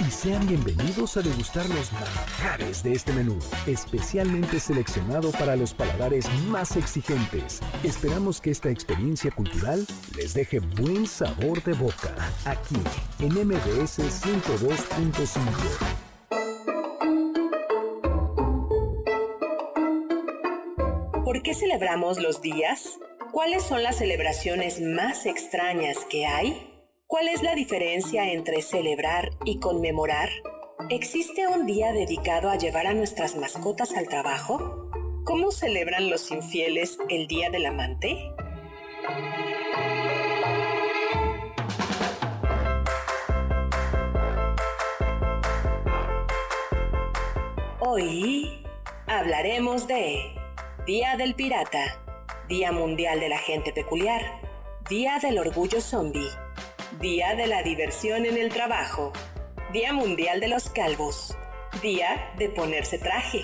Y sean bienvenidos a degustar los manjares de este menú, especialmente seleccionado para los paladares más exigentes. Esperamos que esta experiencia cultural les deje buen sabor de boca, aquí en MBS 102.5. ¿Por qué celebramos los días? ¿Cuáles son las celebraciones más extrañas que hay? ¿Cuál es la diferencia entre celebrar y conmemorar? ¿Existe un día dedicado a llevar a nuestras mascotas al trabajo? ¿Cómo celebran los infieles el Día del Amante? Hoy hablaremos de Día del Pirata, Día Mundial de la Gente Peculiar, Día del Orgullo Zombie, Día de la diversión en el trabajo. Día Mundial de los Calvos. Día de ponerse traje.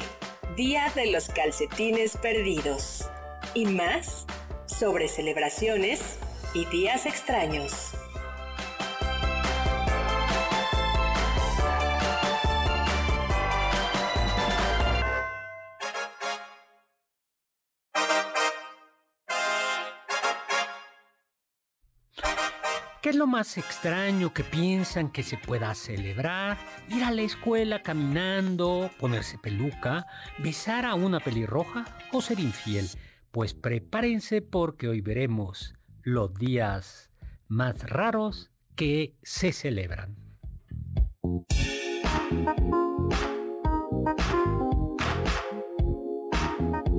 Día de los calcetines perdidos. Y más sobre celebraciones y días extraños. Lo más extraño que piensan que se pueda celebrar? Ir a la escuela caminando, ponerse peluca, besar a una pelirroja o ser infiel. Pues prepárense porque hoy veremos los días más raros que se celebran.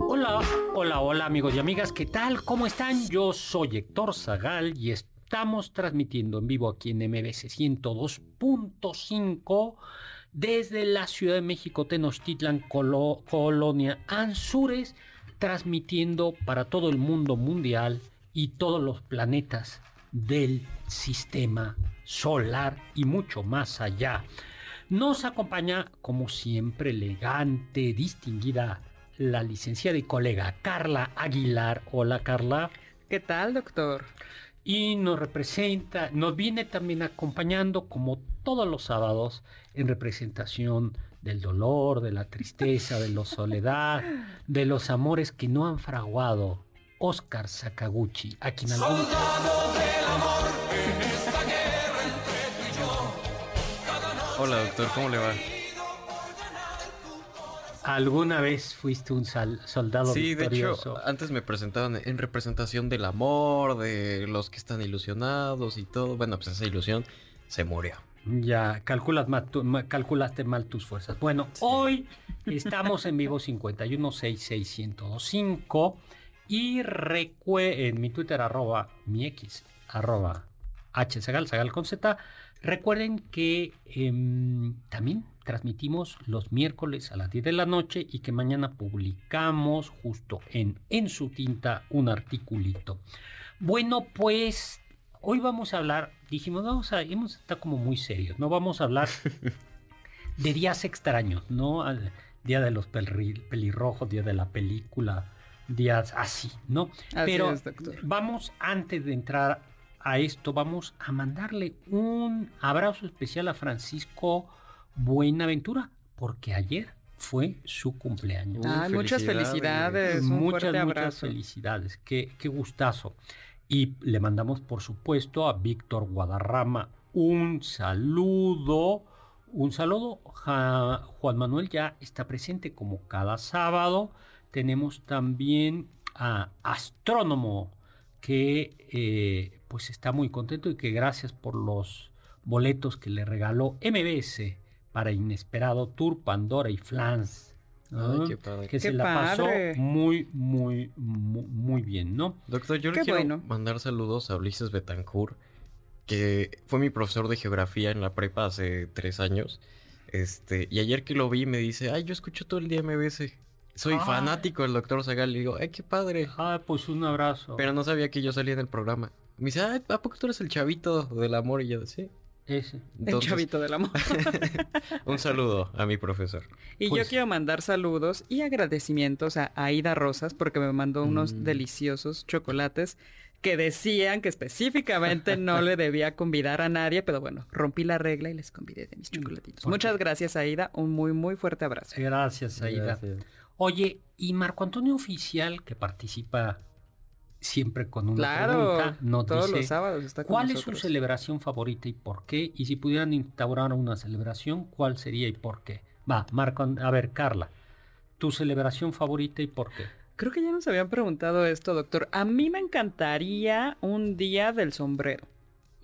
Hola, hola, hola amigos y amigas, ¿qué tal? ¿Cómo están? Yo soy Héctor Zagal y estoy Estamos transmitiendo en vivo aquí en MBC 102.5 desde la Ciudad de México, Tenochtitlan, Colonia Anzures, transmitiendo para todo el mundo mundial y todos los planetas del sistema solar y mucho más allá. Nos acompaña, como siempre, elegante, distinguida, la licenciada y colega Carla Aguilar. Hola, Carla. ¿Qué tal, doctor? Y nos representa, nos viene también acompañando como todos los sábados en representación del dolor, de la tristeza, de la soledad, de los amores que no han fraguado. Oscar Sakaguchi, a quien algún... Hola doctor, ¿cómo le va? ¿Alguna vez fuiste un soldado sí, de hecho, antes me presentaban en representación del amor, de los que están ilusionados y todo. Bueno, pues esa ilusión se murió. Ya, calculas calculaste mal tus fuerzas. Bueno, hoy estamos en vivo 5166125 y recue en mi Twitter arroba mi X arroba H Sagal, Sagal con Z. Recuerden que em, también transmitimos los miércoles a las 10 de la noche y que mañana publicamos justo en En su tinta un articulito. Bueno, pues hoy vamos a hablar, dijimos, vamos a, hemos estado como muy serios, ¿no? Vamos a hablar de días extraños, ¿no? día de los pelirrojos, día de la película, días así, ¿no? Pero vamos antes de entrar a esto, vamos a mandarle un abrazo especial a Francisco Buenaventura, porque ayer fue su cumpleaños. muchas felicidades. muchas, muchas felicidades. Qué, qué gustazo. Y le mandamos, por supuesto, a Víctor Guadarrama un saludo. Un saludo. Juan Manuel ya está presente como cada sábado. Tenemos también a Astrónomo, que eh, pues está muy contento y que gracias por los boletos que le regaló MBS para Inesperado Tour Pandora y Flans. ¿no? Ay, qué padre. Que Qué se la pasó padre. muy, muy, muy, muy bien, ¿no? Doctor, yo le quiero bueno. mandar saludos a Ulises Betancourt, que fue mi profesor de geografía en la prepa hace tres años. Este, y ayer que lo vi me dice, ay, yo escucho todo el día MBS. Soy fanático del doctor Zagal. Le digo, ay, qué padre. Ah, pues un abrazo. Pero no sabía que yo salía en el programa. Me dice, ay, ¿a poco tú eres el chavito del amor? Y yo, sí. Ese. El Entonces, chavito del amor. un saludo a mi profesor. Y Pues- yo quiero mandar saludos y agradecimientos a Aida Rosas porque me mandó unos Mm. deliciosos chocolates que decían que específicamente no le debía convidar a nadie, pero bueno, rompí la regla y les convidé de mis chocolatitos. Fuerte. Muchas gracias, Aida. Un muy, muy fuerte abrazo. Gracias, Aida. Gracias. Oye, y Marco Antonio Oficial, que participa siempre con una Claro, pregunta, nos todos dice, los sábados está con ¿cuál es su celebración favorita y por qué? Y si pudieran instaurar una celebración, ¿cuál sería y por qué? Va, Marco, a ver, Carla, tu celebración favorita y por qué. Creo que ya nos habían preguntado esto, doctor. A mí me encantaría un día del sombrero.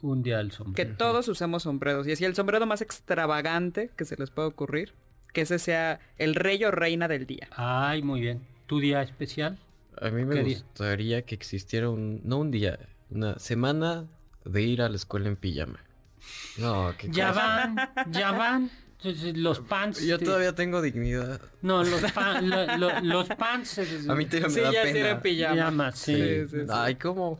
Un día del Que sombrero. todos usemos sombreros. Y así el sombrero más extravagante que se les pueda ocurrir. Que ese sea el rey o reina del día. Ay, muy bien. ¿Tu día especial? A mí me gustaría que existiera un, no un día, una semana de ir a la escuela en pijama. No, qué Ya cosa. van, ya van. Los pants. Yo te- todavía tengo dignidad. No, los, pa- lo- lo- los pants. A mí te me Sí, da ya sí pena. pijama. Pijama, sí. Sí, sí, sí. Ay, ¿cómo?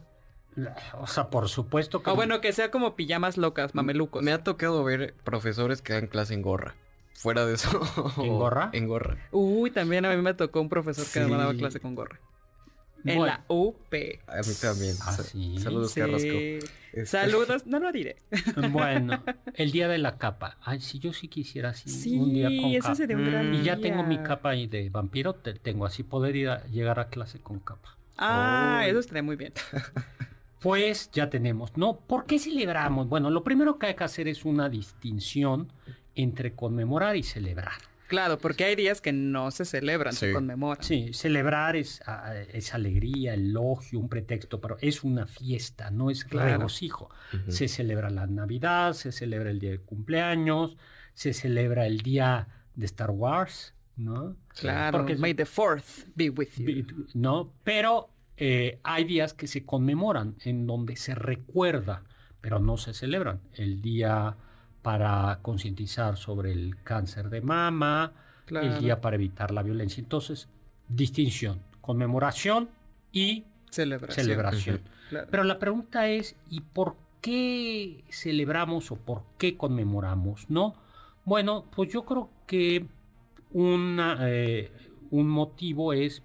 O sea, por supuesto que. O bueno, que sea como pijamas locas, mamelucos. Me ha tocado ver profesores que dan clase en gorra. Fuera de eso. ¿En gorra? En gorra. Uy, también a mí me tocó un profesor que Sí. daba clase con gorra. En Bueno. la UP. A mí también. Ah, sí. Saludos, Sí. Carrasco. Este- Saludos, no lo diré. Bueno, el día de la capa. Ay, si yo sí quisiera así Sí, un día con ese capa. sería un gran Mm. Y ya tengo mi capa ahí de vampiro, te- tengo así poder ir a llegar a clase con capa. Ah, Oh. eso estaría muy bien. Pues ya tenemos, ¿no? ¿Por qué celebramos? Bueno, lo primero que hay que hacer es una distinción entre conmemorar y celebrar. Claro, porque hay días que no se celebran, se Sí. conmemoran. Sí, celebrar es, es alegría, elogio, un pretexto, pero es una fiesta, no es Claro. regocijo. Se celebra la Navidad, se celebra el día de cumpleaños, se celebra el día de Star Wars, ¿no? Claro, Porque- may the fourth be with you. ¿No? Pero eh, hay días que se conmemoran, en donde se recuerda, pero no se celebran. El día para concientizar sobre el cáncer de mama, Claro. el día para evitar la violencia. Entonces, distinción, conmemoración y Celebración. celebración. Claro. Pero la pregunta es, ¿y por qué celebramos o por qué conmemoramos? ¿No? Bueno, pues yo creo que una, eh, un motivo es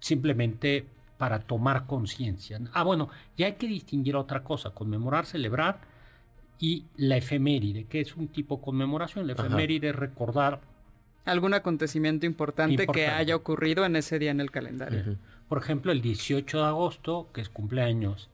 simplemente para tomar conciencia. Ah, bueno, ya hay que distinguir otra cosa, conmemorar, celebrar y la efeméride, que es un tipo de conmemoración. La Ajá. efeméride es recordar, Algún acontecimiento importante, que haya ocurrido en ese día en el calendario. Por ejemplo, el 18 de agosto, que es cumpleaños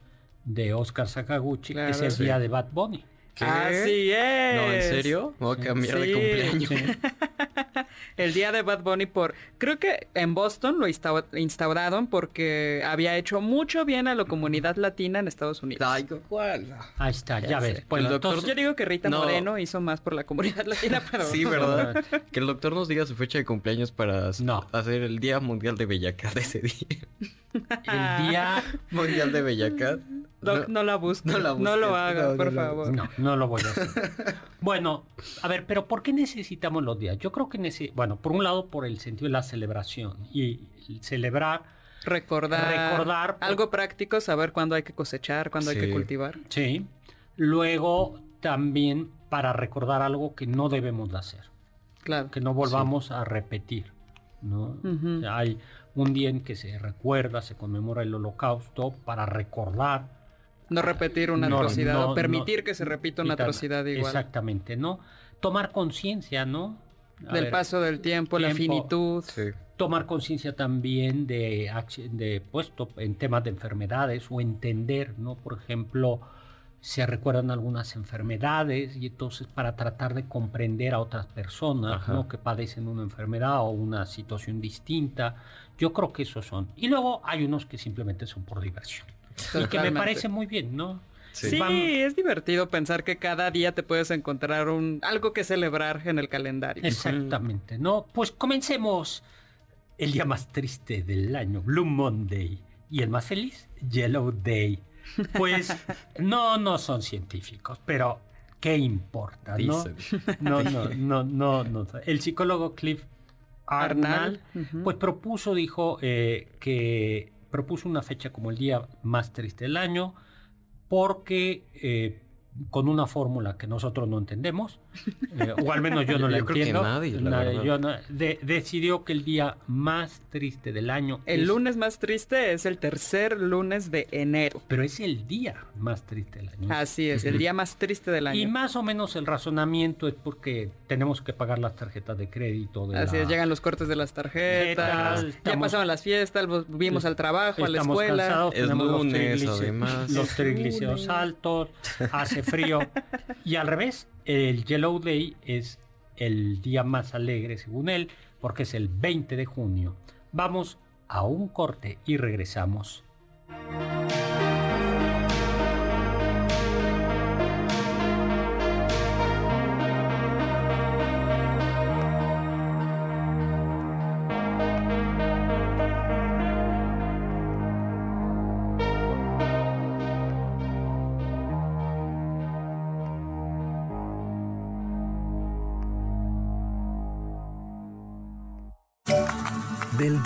de Oscar Sakaguchi, Claro. es el Sí. día de Bad Bunny. ¿Qué? Así es. No, ¿en serio? Voy a Sí. cambiar Sí. de cumpleaños. El día de Bad Bunny por... Creo que en Boston lo insta- instauraron porque había hecho mucho bien a la comunidad latina en Estados Unidos. Ay, ¿cuál? Ahí está, ya, Ya ves. Bueno, El doctor- Yo digo que Rita No. Moreno hizo más por la comunidad latina, pero... Sí, ¿verdad? que el doctor nos diga su fecha de cumpleaños para No. hacer el Día Mundial de Bellacat ese día. el día... Mundial de Bellacat. Doc, no, la busques. no No, la busques. lo haga, No, por favor. No, no lo voy a hacer. Bueno, a ver, pero ¿por qué necesitamos los días? Yo creo que, nece- bueno, por un lado, por el sentido de la celebración y el celebrar, Recordar, Recordar, algo práctico, saber cuándo hay que cosechar, cuándo hay que cultivar. sí. Luego, también para recordar algo que no debemos de hacer. Claro. que no volvamos a repetir. ¿no? Ujú. O sea, hay un día en que se recuerda, se conmemora el holocausto para recordar. No repetir una No, atrocidad no, o permitir no, que se repita una atrocidad igual. Exactamente, ¿no? Tomar conciencia, ¿no? A Del ver, paso del tiempo, la finitud. Sí. Tomar conciencia también de, de puesto en temas de enfermedades o entender, ¿no? Por ejemplo, se recuerdan algunas enfermedades y entonces para tratar de comprender a otras personas Ajá. ¿no? que padecen una enfermedad o una situación distinta. Yo creo que esos son. Y luego hay unos que simplemente son por diversión. Y que me parece muy bien, ¿no? Sí, es divertido pensar que cada día te puedes encontrar un algo que celebrar en el calendario. Exactamente, ¿no? Pues comencemos. El día más triste del año, Blue Monday. Y el más feliz, Yellow Day. Pues no, no son científicos, pero ¿qué importa, no? No, no, no, no, no. El psicólogo Cliff Arnall, pues propuso, dijo, eh, que propuso una fecha como el día más triste del año, porque eh, con una fórmula que nosotros no entendemos, eh, o al menos yo no la Yo creo que entiendo, nadie, la nadie, verdad. yo no- de- decidió que el día más triste del año El es- lunes más triste es el tercer lunes de enero. pero es el día más triste del año. Así es, el día más triste del Y año. más o menos el razonamiento es porque tenemos que pagar las tarjetas de crédito. De Así la- es, llegan los cortes de las tarjetas, ya pasaron las fiestas, volvimos al trabajo, a la escuela. cansados, Es los lunes, además. los triglicéridos altos, hace frío. Y al revés, el Yellow Day es el día más alegre, según él, porque es el 20 de junio. Vamos a un corte y regresamos.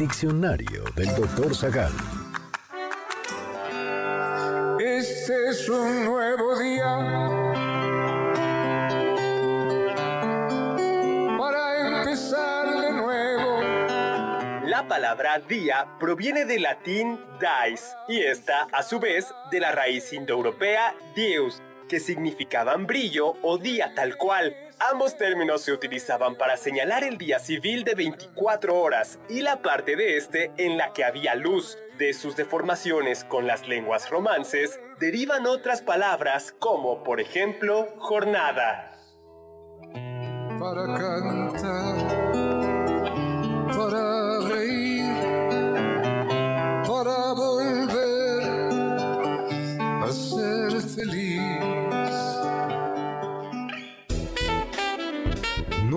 Diccionario del doctor Zagal. Este es un nuevo día para empezar de nuevo. La palabra día proviene del latín dies y esta, a su vez, de la raíz indoeuropea dies, que significaban brillo o día tal cual. Ambos términos se utilizaban para señalar el día civil de 24 horas y la parte de este en la que había luz. De sus deformaciones con las lenguas romances derivan otras palabras como, por ejemplo, jornada. Para cantar, para reír, para volver a ser feliz.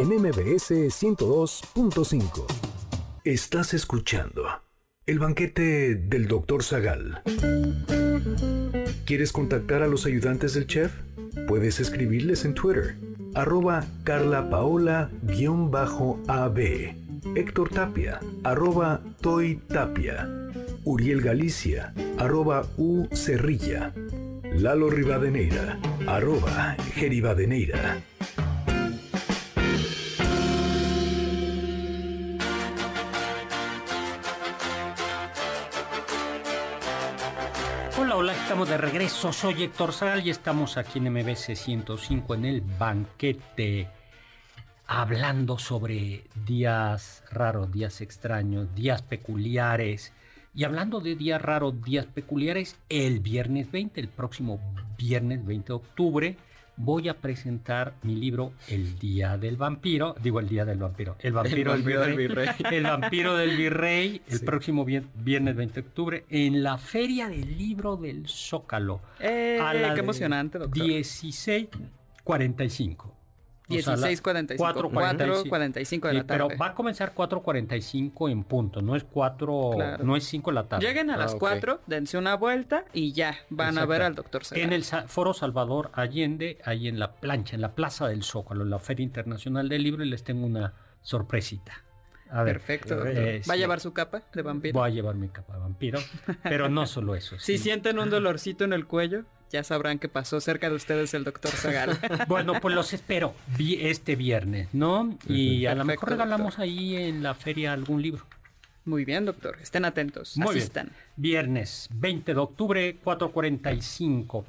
en MBS 102.5. Estás escuchando el banquete del Dr. Zagal. ¿Quieres contactar a los ayudantes del chef? Puedes escribirles en Twitter, arroba carlapaola-ab, Héctor Tapia, arroba Toy Tapia, Uriel Galicia, arroba U Cerrilla, Lalo Rivadeneira, arroba Geribadeneira. Hola, estamos de regreso. Soy Héctor Zagal y estamos aquí en MBC 105 en el banquete. Hablando sobre días raros, días extraños, días peculiares. Y hablando de días raros, días peculiares, el viernes 20, el próximo viernes 20 de octubre, voy a presentar mi libro El Día del Vampiro. Digo, el Día del Vampiro. El Vampiro, vampiro del virrey. el vampiro del virrey, el Sí. próximo vier- viernes 20 de octubre, en la Feria del Libro del Zócalo. Eh, a la qué emocionante, doctor. 16.45. O sea, la- 16.45. 4:45. 4.45 de Sí, la tarde. pero va a comenzar 4.45 en punto, no es 4, Claro. no es 5 de la tarde. Lleguen a las Ah, ok. 4, dense una vuelta y ya van a ver al doctor Zagal. En el Foro Salvador Allende, ahí en la plancha, en la Plaza del Zócalo, en la Feria Internacional del Libro, y les tengo una sorpresita. A ver, Perfecto, eh, doctor. ¿Va a sí. llevar su capa de vampiro? Voy a llevar mi capa de vampiro, pero no solo eso. Si sienten un dolorcito en el cuello, ya sabrán que pasó cerca de ustedes el doctor Zagal. Bueno, pues los espero vi- este viernes, ¿no? Y a lo mejor regalamos ahí en la feria algún libro. Muy bien, doctor. Estén atentos. Muy Asistan. bien. Viernes 20 de octubre, 4.45.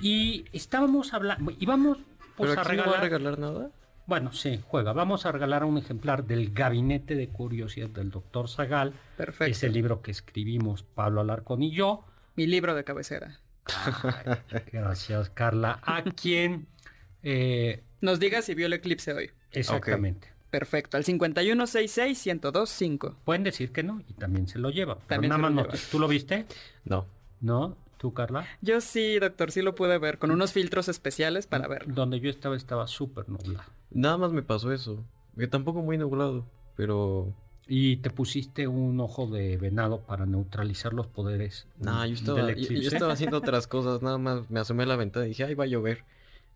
Y estábamos hablando, íbamos pues, ¿Pero a aquí no va regalar... a regalar nada? Bueno, sí, juega. Vamos a regalar un ejemplar del Gabinete de Curiosidad del doctor Zagal. Perfecto. Es el libro que escribimos Pablo Alarcón y yo. Mi libro de cabecera. Gracias, Carla. A quien... eh, Nos diga si vio el eclipse hoy. exactamente. Perfecto. Al 5166-1025. Pueden decir que no y también se lo lleva. También nada se más lo no ¿Tú lo viste? No. ¿No? ¿Tú, Carla? Yo sí, doctor, sí lo pude ver, con unos filtros especiales para verlo. Donde yo estaba estaba súper nublado. Nada más me pasó eso. Que tampoco muy nublado, pero... Y te pusiste un ojo de venado para neutralizar los poderes No, yo estaba, del yo, estaba haciendo otras cosas. Nada más me asomé a la ventana y dije, ay, va a llover.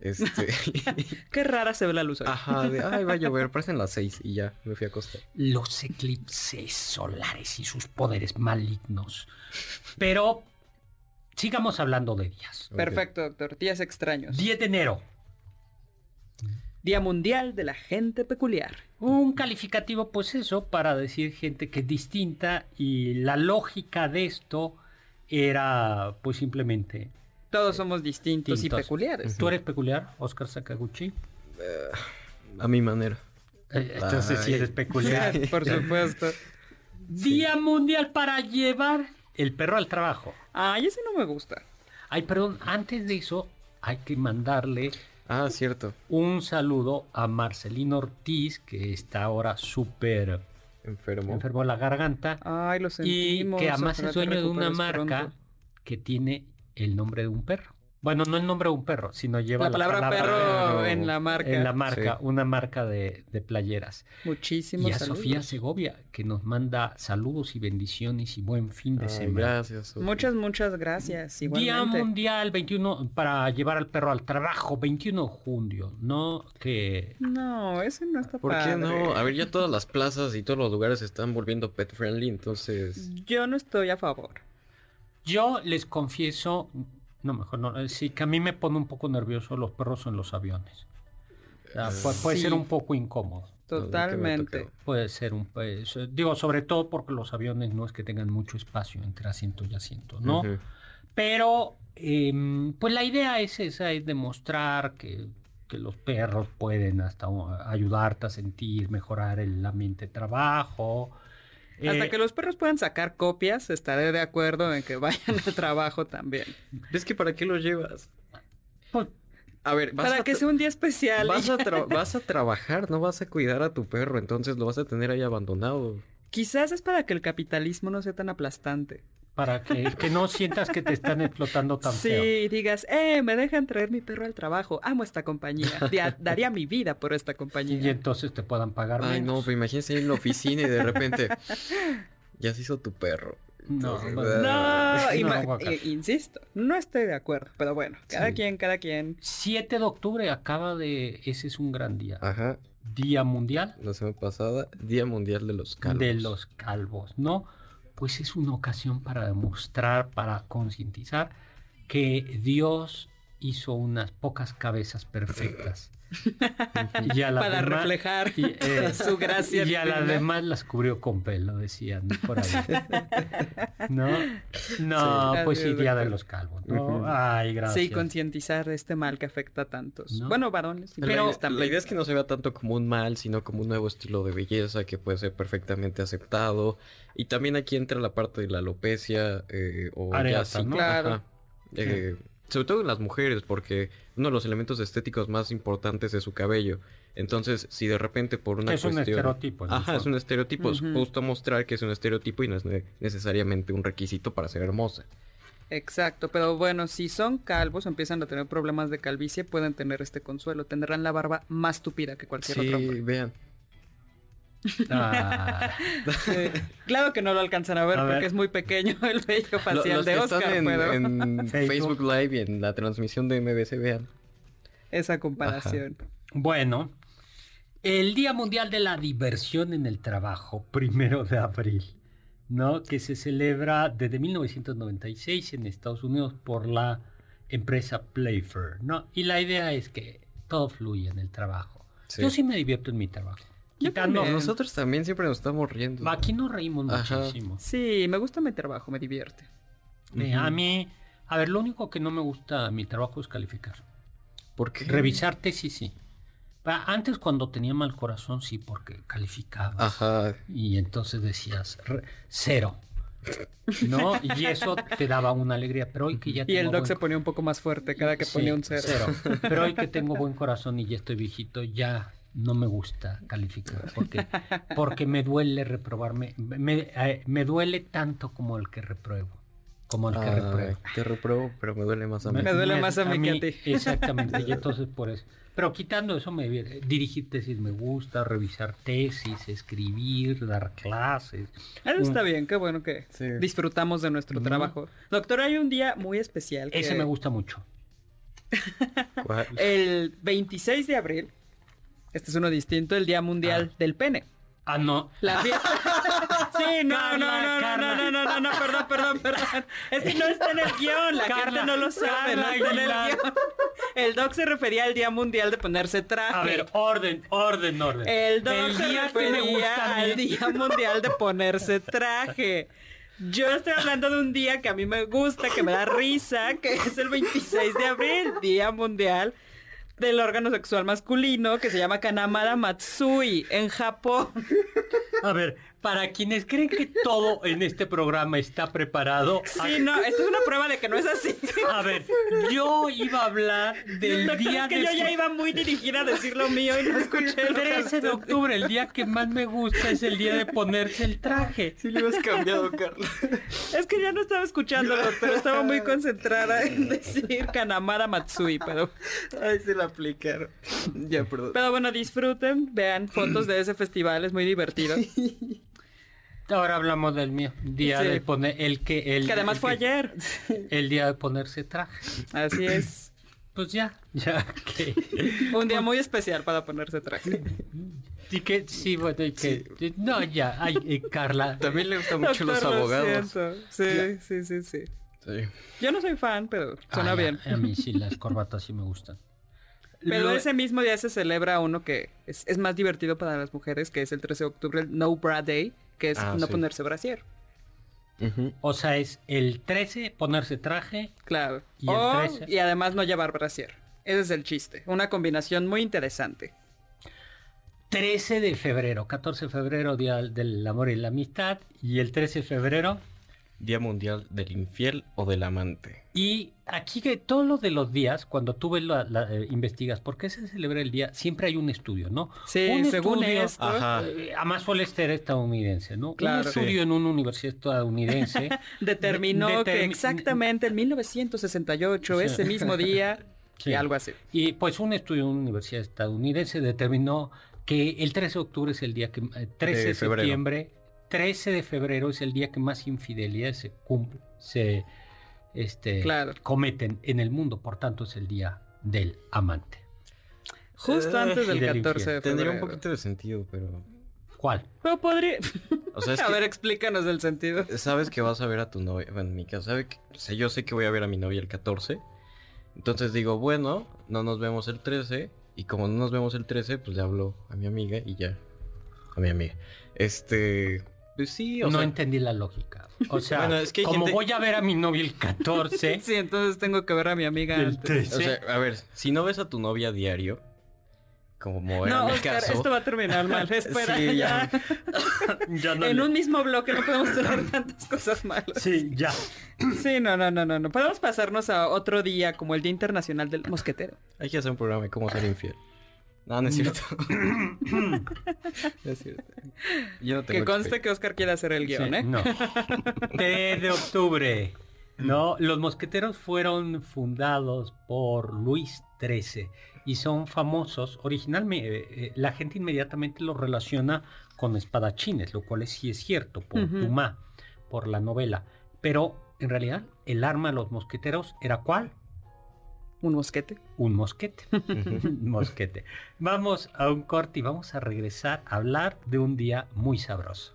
Este... Qué rara se ve la luz hoy. Ajá, de, ay, va a llover. Parecen las seis y ya, me fui a acostar. Los eclipses solares y sus poderes malignos. Pero sigamos hablando de días. Perfecto, doctor. Días extraños. 10 de enero. Día Mundial de la Gente Peculiar. Un calificativo, pues eso, para decir gente que es distinta y la lógica de esto era pues simplemente... Todos somos distintos y peculiares. ¿Tú eres peculiar, Oscar Sakaguchi? A mi manera. Eh, Entonces sí Ay. eres peculiar. Por supuesto. Día Mundial para llevar el perro al trabajo. Ay, ese no me gusta. Ay, perdón, antes de eso hay que mandarle Ah, cierto. un saludo a Marcelino Ortiz, que está ahora súper Enfermo. enfermo de la garganta. Ay, lo y sentimos. que además es dueño de una marca pronto. que tiene el nombre de un perro. Bueno, no el nombre de un perro, sino lleva La palabra perro perro en la marca. en la marca, Sí. una marca de, de playeras. Muchísimos Y a saludos. Sofía Segovia, que nos manda saludos y bendiciones y buen fin de Ay, semana. gracias. Sofi. Muchas, muchas gracias. Día. Mundial 21 para llevar al perro al trabajo, 21 de junio, ¿no? Que No, ese no está ¿Por qué padre. no? A ver, ya todas las plazas y todos los lugares se están volviendo pet friendly, entonces... Yo no estoy a favor. yo les confieso, no, mejor no, eh, sí que a mí me pone un poco nervioso los perros en los aviones. O sea, pu- puede Sí. ser un poco incómodo. Totalmente. Puede ser un pues, digo, sobre todo porque los aviones no es que tengan mucho espacio entre asiento y asiento, ¿no? Pero, em, pues la idea es esa, es demostrar que, que los perros pueden hasta ayudarte a sentir, mejorar el ambiente de trabajo. Hasta Eh, que los perros puedan sacar copias, estaré de acuerdo en que vayan al trabajo también. ¿Ves que para qué lo llevas? A ver, vas Para a que sea un día especial. Vas a, tra- vas a trabajar, no vas a cuidar a tu perro, entonces lo vas a tener ahí abandonado. Quizás es para que el capitalismo no sea tan aplastante. para que, que no sientas que te están explotando tan sí, feo. digas, eh, me dejan traer mi perro al trabajo. Amo esta compañía. Daría mi vida por esta compañía. Y entonces te puedan pagar Ay, no, pero imagínate ir en la oficina y de repente ya se hizo tu perro. No, Entonces. No, No, i- insisto, no estoy de acuerdo. Pero bueno, cada Sí. quien, cada quien. 7 de octubre acaba de... Ese es un gran día. Ajá, Día Mundial la semana pasada, Día Mundial de los Calvos. de los calvos, ¿no? Pues es una ocasión para demostrar, para concientizar que Dios hizo unas pocas cabezas perfectas. y a las Para demás- reflejar y, eh, su gracia. Y a las demás las cubrió con pelo, decían por ahí. ¿No? No, Sí. pues sí, Día de los calvos. ¿no? Ay, gracias. Sí, concientizar de este mal que afecta a tantos. ¿No? Bueno, varones. y La, idea- también. la idea es que no se vea tanto como un mal, sino como un nuevo estilo de belleza que puede ser perfectamente aceptado. Y también aquí entra la parte de la alopecia eh, o ya Areata, sí, ¿no? Claro. ajá. Eh, sobre todo en las mujeres, porque uno de los elementos estéticos más importantes es su cabello. Entonces, si de repente por una Es un cuestión... estereotipo. en el Ajá, es un estereotipo, es Ujú. justo mostrar que es un estereotipo y no es ne- necesariamente un requisito para ser hermosa. Exacto, pero bueno, si son calvos, empiezan a tener problemas de calvicie, pueden tener este consuelo. Tendrán la barba más tupida que cualquier otro Sí, vean. Ah, Sí. Claro que no lo alcanzan a ver A porque ver. es muy pequeño el vello Lo- facial los de que Oscar, están en, pero en Facebook. Facebook Live y en la transmisión de MBC, vean. esa comparación. bueno, el Día Mundial de la Diversión en el Trabajo, primero de abril, ¿no? Que se celebra desde 1996 en Estados Unidos por la empresa Playfair, ¿no? Y la idea es que todo fluye en el trabajo. Sí. Yo sí me divierto en mi trabajo. Yo. Nosotros también siempre nos estamos riendo. Aquí nos reímos Ajá. muchísimo. Sí, me gusta mi trabajo, me divierte. Eh, A mí, a ver, lo único que no me gusta mi trabajo es calificar. ¿Por qué? Revisar tesis, sí. Pa- Antes cuando tenía mal corazón, sí, porque calificaba. Ajá. Y entonces decías, cero. ¿No? Y eso te daba una alegría. Pero hoy que ya Y tengo el doc buen se ponía un poco más fuerte cada que Sí, ponía un cero. Pero hoy que tengo buen corazón y ya estoy viejito, ya no me gusta calificar. Porque, porque me duele reprobarme. Me, eh, me duele tanto como el que repruebo. Como el que repruebo. te repruebo, pero me duele más a mí. Me duele más a mí que a ti. Exactamente. y entonces por eso. Pero quitando eso, me dirigir tesis me gusta, revisar tesis, escribir, dar clases. Eso está bien, qué bueno que Sí. disfrutamos de nuestro trabajo. Doctor, hay un día muy especial. que Ese me gusta mucho. ¿Cuál? El 26 de abril, este es uno distinto, el Día Mundial del Pene. Ah, no. La fiesta. Sí, no, Carla, no, no, no, Carla. no, no, no, no, no, perdón, perdón, perdón. Es que no está en el guion, la Carla, gente no lo sabe, no está en el guion. El doc se refería al Día Mundial de ponerse traje. A ver, orden, orden, orden. El doc El se día que me refería al Día Mundial de ponerse traje. Yo estoy hablando de un día que a mí me gusta, que me da risa, que es el 26 de abril, Día Mundial del órgano sexual masculino, que se llama Kanamara Matsui, en Japón. A ver, para quienes creen que todo en este programa está preparado. Sí, no, esto es una prueba de que no es así. A ver, yo iba a hablar del Doctor, día es que de yo ya iba muy dirigida a decir lo mío y no escuché el lo que 13 de octubre, el día que más me gusta es el día de ponerse el traje. Sí le has cambiado, Carla. Es que ya no estaba escuchando, doctor. Estaba muy concentrada en decir Kanamara Matsui, pero, Ay, se la aplicaron. Ya, perdón. pero bueno, disfruten, vean fotos de ese festival, es muy divertido. Ahora hablamos del mío, día Sí. de poner el que el Que además el fue ayer. el día de ponerse traje. Así es. Pues ya, ya que Un día muy especial para ponerse traje. y que sí, bueno, y que no ya, ay, eh, Carla, También le gustan mucho los Doctor, abogados. Sí, sí, sí, sí. Sí. Yo no soy fan, pero suena Ay, bien. A, a mí sí las corbatas sí me gustan. Pero Lo- ese mismo día se celebra uno que es, es más divertido para las mujeres, que es el 13 de octubre, el No Bra Day, que es Ah, no sí. ponerse brasier. Ujú. O sea, es el 13 ponerse traje. Claro. ¿Y el O- 13? y además no llevar brasier. Ese es el chiste. Una combinación muy interesante. 13 de febrero, 14 de febrero, Día del Amor y la Amistad. Y el 13 de febrero. Día Mundial del Infiel o del Amante. Y aquí que todos los de los días, cuando tú ves la, la, eh, investigas por qué se celebra el día, siempre hay un estudio, ¿no? Sí, un según estudio, esto. Ajá. eh, además suele ser estadounidense, ¿no? Claro. Un estudio en una universidad estadounidense Determinó de- que exactamente en 1968, Sí. ese mismo día, Sí. y algo así. Y pues un estudio en una universidad estadounidense determinó que el 13 de octubre es el día que... eh, 13 de, De febrero. septiembre, 13 de febrero es el día que más infidelidades se cumple, se este, Claro. cometen en el mundo, por tanto es el día del amante. Justo Eh, antes del y del 14 de febrero. Tendría un poquito de sentido, pero. ¿Cuál? Pero podría... O sea, es a ver, explícanos el sentido. sabes que vas a ver a tu novia. Bueno, en mi caso, sabe que, o sea, yo sé que voy a ver a mi novia el 14. Entonces digo, bueno, no nos vemos el 13. Y como no nos vemos el 13, pues le hablo a mi amiga y ya. A mi amiga. Este. Pues sí, o no sea. entendí la lógica. O sea, Bueno, es que como gente- voy a ver a mi novia el 14, Sí, entonces tengo que ver a mi amiga el antes. 13, O sea, a ver, si no ves a tu novia a diario, como era No, mi Oscar, caso. esto va a terminar mal. Espera, Sí, ya. ya. ya no En le- un mismo bloque no podemos tener tantas cosas malas. Sí, ya. Sí, no, no, no, no, no. Podemos pasarnos a otro día como el Día Internacional del Mosquetero. Hay que hacer un programa de cómo ser infiel. No, no es cierto. no es cierto. Yo no tengo Que conste que Oscar quiere hacer el guion, Sí, ¿eh? No. 3 de octubre. No, los mosqueteros fueron fundados por Luis XIII y son famosos. Originalmente, eh, la gente inmediatamente los relaciona con espadachines, lo cual es- sí es cierto, por Ujú. Dumas, por la novela. Pero en realidad, el arma de los mosqueteros era ¿cuál? Un mosquete. Un mosquete. mosquete. Vamos a un corte y vamos a regresar a hablar de un día muy sabroso.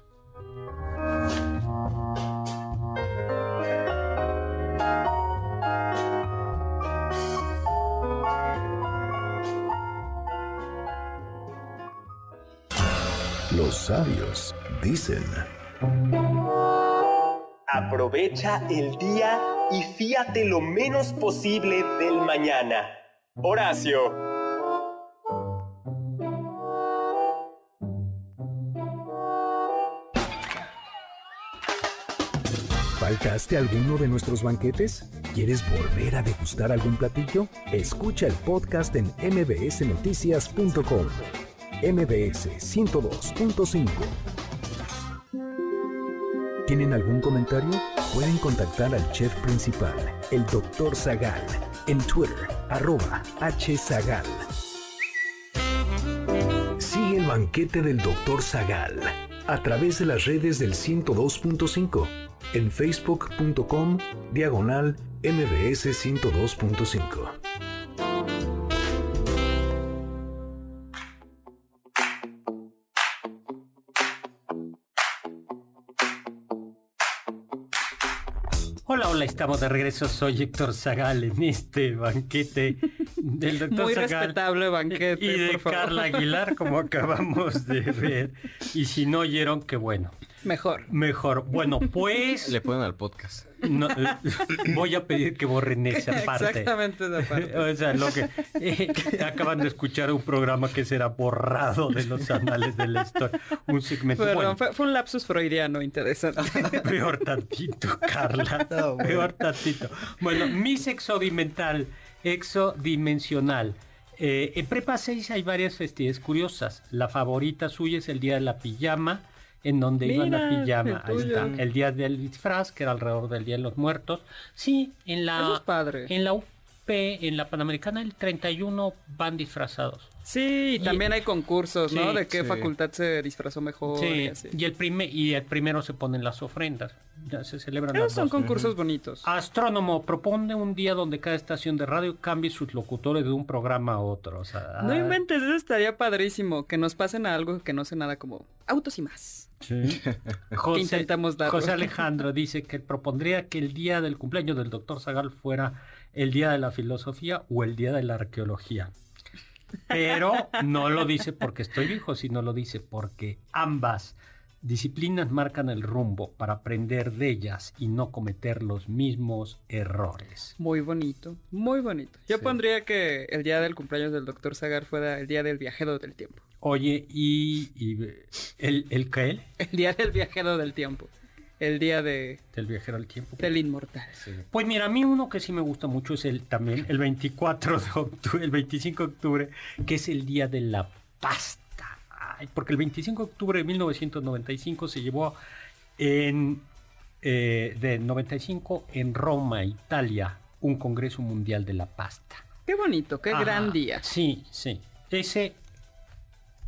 Los sabios dicen. Aprovecha el día y fíate lo menos posible del mañana. Horacio. ¿Faltaste alguno de nuestros banquetes? ¿Quieres volver a degustar algún platillo? Escucha el podcast en mbsnoticias.com. MBS 102.5. ¿Tienen algún comentario? Pueden contactar al chef principal, el Dr. Zagal, en Twitter, arroba hzagal. Sigue el banquete del Dr. Zagal a través de las redes del 102.5 en facebook.com diagonal mbs 102.5. Hola, estamos de regreso. Soy Héctor Zagal en este banquete del doctor Muy Zagal respetable banquete, y de por favor. Carla Aguilar, como acabamos de ver. Y si no oyeron, qué bueno. Mejor. Mejor. Bueno, pues Le ponen al podcast. no, voy a pedir que borren esa parte. Exactamente esa parte. O sea, lo que eh, acaban de escuchar un programa que será borrado de los anales de la historia. Un segmento. Perdón, bueno, fue, fue un lapsus freudiano interesante. Peor tantito, Carla. Peor tantito. Bueno, mi exodimental, exodimensional. Eh, en Prepa 6 hay varias festividades curiosas. La favorita suya es el día de la pijama, en donde iban a pijama. Ahí está. El día del disfraz, que era alrededor del Día de los Muertos. Sí, en la, Eso es padre. en la UP, en la Panamericana, el 31 van disfrazados. Sí, y también hay concursos, ¿no? De qué sí. facultad se disfrazó mejor y Sí, así. y el, primer, y el primero se ponen las ofrendas. Ya se celebran Esos las son dos. concursos bonitos. Astrónomo propone un día donde cada estación de radio cambie sus locutores de un programa a otro. O sea, No ah, inventes, eso estaría padrísimo. Que nos pasen a algo que no sé nada como autos y más. José, intentamos darlo. José Alejandro dice que propondría que el día del cumpleaños del doctor Zagal fuera el día de la filosofía o el día de la arqueología. Pero no lo dice porque estoy viejo, sino lo dice porque ambas disciplinas marcan el rumbo para aprender de ellas y no cometer los mismos errores. Muy bonito, muy bonito. Yo Sí. pondría que el día del cumpleaños del doctor Zagar fuera el día del viajero del tiempo. Oye, y, y el, el que él, El día del viajero del tiempo. El día de, del viajero al tiempo. del inmortal. Pues mira, a mí uno que sí me gusta mucho es el también el 24 de octubre, el 25 de octubre, que es el día de la pasta. Ay, porque el 25 de octubre de 1995 se llevó en eh, de 95 en Roma, Italia, un Congreso Mundial de la Pasta. Qué bonito, qué Ajá, gran día. Sí, sí. Ese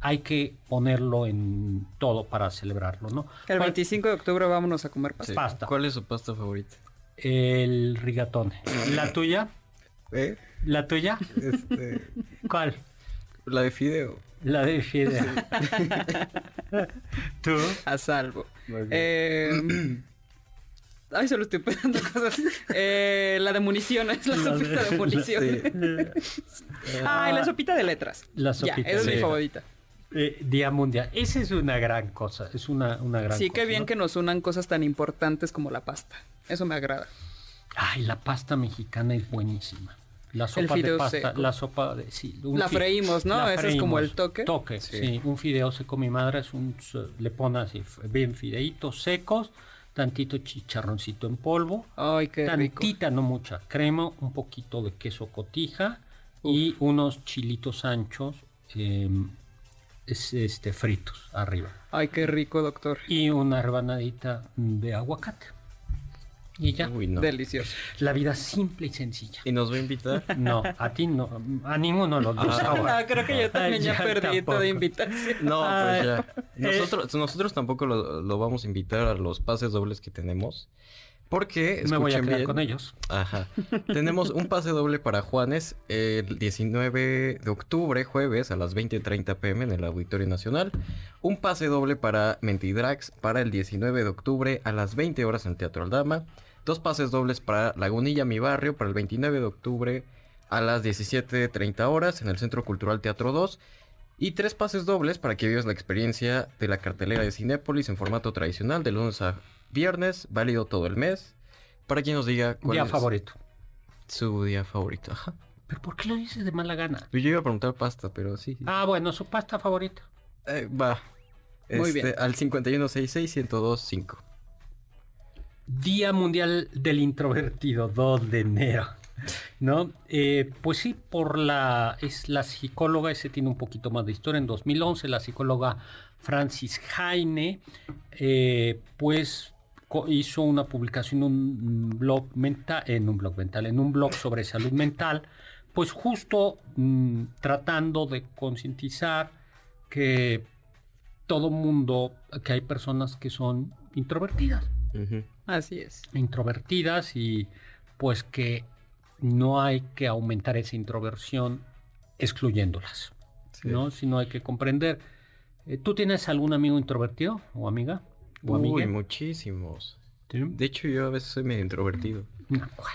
hay que ponerlo en todo para celebrarlo, ¿no? El ¿Cuál- 25 de octubre vámonos a comer pasta. Sí. Pasta. ¿Cuál es su pasta favorita? El rigatone. ¿La tuya? ¿Eh? ¿La tuya? Este, ¿Cuál? la de fideo. La de Fidel. ¿Tú? A salvo. Muy bien. Eh, Ay, solo estoy pensando cosas. Eh, la de municiones, la La de- sopita de municiones. Ay, la sopita de letras. La Ya, sopita esa es de mi favorita. Eh, Día Mundial. Esa es una gran cosa. Es una, una gran Sí, cosa. qué bien ¿no? que nos unan cosas tan importantes como la pasta. Eso me agrada. Ay, la pasta mexicana es buenísima. La sopa de pasta, seco. la sopa de sí, un La freímos, ¿no? la Ese es como el toque. Toque, sí. Un fideo seco, mi madre es un le pone así bien fideitos secos, tantito chicharroncito en polvo, Ay, qué rico. tantita, no mucha crema, un poquito de queso cotija y unos chilitos anchos em, es- este fritos arriba Ay, qué rico, doctor. y una rebanadita de aguacate. Y ya. Uy, no. Delicioso. La vida simple y sencilla. ¿Y nos va a invitar? No, a ti no, a ninguno de los dos. Ah, creo que yo también Ay, ya, ya perdí tampoco. toda invitación. No, pues ya. eh. Nosotros, nosotros tampoco lo, lo vamos a invitar a los pases dobles que tenemos. Porque, Me voy a quedar bien, con ellos. Ajá. Tenemos un pase doble para Juanes el 19 de octubre, jueves, a las 20.30 pm en el Auditorio Nacional. Un pase doble para Mentidrax para el 19 de octubre a las 20 horas en el Teatro Aldama. Dos pases dobles para Lagunilla, mi barrio, para el 29 de octubre a las 17.30 horas en el Centro Cultural Teatro 2. Y tres pases dobles para que vivas la experiencia de la cartelera de Cinépolis en formato tradicional de lunes a viernes, válido todo el mes. Para quien nos diga cuál Día es favorito. su día favorito. Ajá. ¿Pero por qué lo dices de mala gana? Yo iba a preguntar pasta, pero sí. sí. Ah, bueno, su pasta favorita. Eh, va. Muy Este, bien. Al 5166-1025. Día Mundial del Introvertido, 2 de enero. ¿No? Eh, pues sí, por la. Es la psicóloga, ese tiene un poquito más de historia. En 2011, la psicóloga Francis Heine, eh, pues hizo una publicación en un blog mental, en un blog mental, en un blog sobre salud mental, pues justo mm, tratando de concientizar que todo mundo, que hay personas que son introvertidas. Así es. introvertidas y pues que no hay que aumentar esa introversión excluyéndolas, Sí. ¿no? Sino hay que comprender. Eh, ¿Tú tienes algún amigo introvertido o amiga? ¿O Uy, amiga? muchísimos. ¿Sí? De hecho, yo a veces soy medio introvertido. ¿cuál?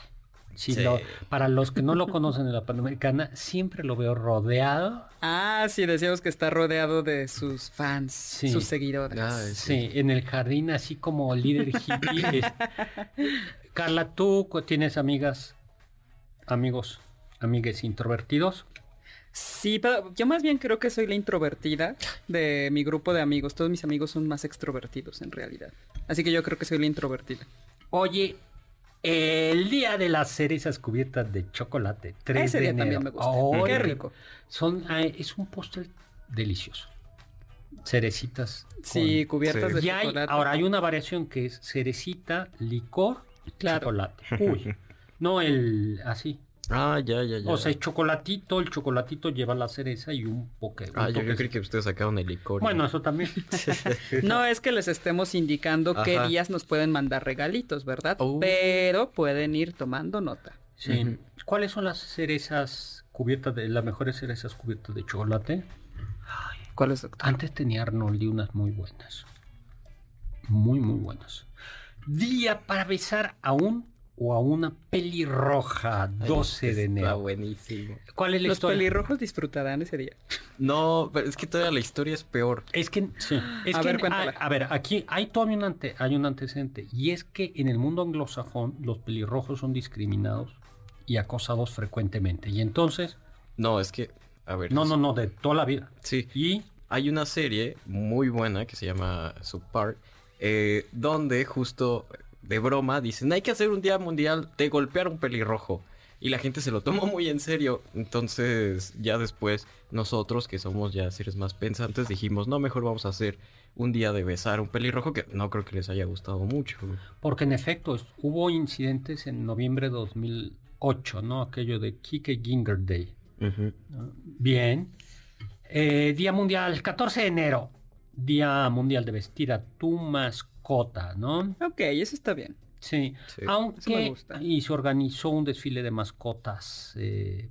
Si Sí. lo- para los que no lo conocen en la Panamericana, siempre lo veo rodeado. Ah, sí, decíamos que está rodeado de sus fans, Sí. sus seguidores. Ah, Sí, en el jardín, así como líder hippie. Carla, ¿tú tienes amigas, amigos, amigues introvertidos? Sí, pero yo más bien creo que soy la introvertida de mi grupo de amigos. Todos mis amigos son más extrovertidos en realidad. Así que yo creo que soy la introvertida. Oye, el día de las cerezas cubiertas de chocolate, 3 Ese de día enero. también me gusta. Qué rico. Son, es un postre delicioso. Cerecitas. Sí, con- cubiertas Sí. de Y hay, chocolate. ahora hay una variación que es cerecita, licor, Claro. chocolate. Uy, no el así. Ah, ya, ya, ya. O sea, el chocolatito, el chocolatito lleva la cereza y un poque. un ah, yo, yo creí que ustedes sacaron el licor. Bueno, eso también. No es que les estemos indicando qué días nos pueden mandar regalitos, ¿verdad? Oh. Pero pueden ir tomando nota. Sí. ¿Cuáles son las cerezas cubiertas de las mejores cerezas cubiertas de chocolate? ¿Cuál es, doctor? Antes tenía Arnoldi unas muy buenas. Muy, muy buenas. Día para besar a un o a una pelirroja, Ay, 12 de Está enero. buenísimo. ¿Cuál es la Los historia? pelirrojos disfrutarán ese día. No, pero es que todavía la historia es peor. Es que, sí, es A que ver, en- cuéntala. a, a ver, aquí hay todavía un, ante- hay un antecedente y es que en el mundo anglosajón los pelirrojos son discriminados y acosados frecuentemente y entonces, No, es que, a ver. no, es- no, no, de toda la vida. Sí, Y hay una serie muy buena que se llama Subpar, eh, donde justo de broma dicen, hay que hacer un día mundial de golpear un pelirrojo. Y la gente se lo tomó muy en serio. Entonces, ya después, nosotros, que somos ya seres más pensantes, dijimos, no, mejor vamos a hacer un día de besar un pelirrojo, que no creo que les haya gustado mucho. porque en efecto hubo incidentes en noviembre de 2008, ¿no? Aquello de Kike Ginger Day. Bien. Eh, Día Mundial, 14 de enero. Día Mundial de vestir a tu mascota, ¿no? Ok, eso está bien. Sí, Sí. Eso me aunque gusta. y se organizó un desfile de mascotas. eh,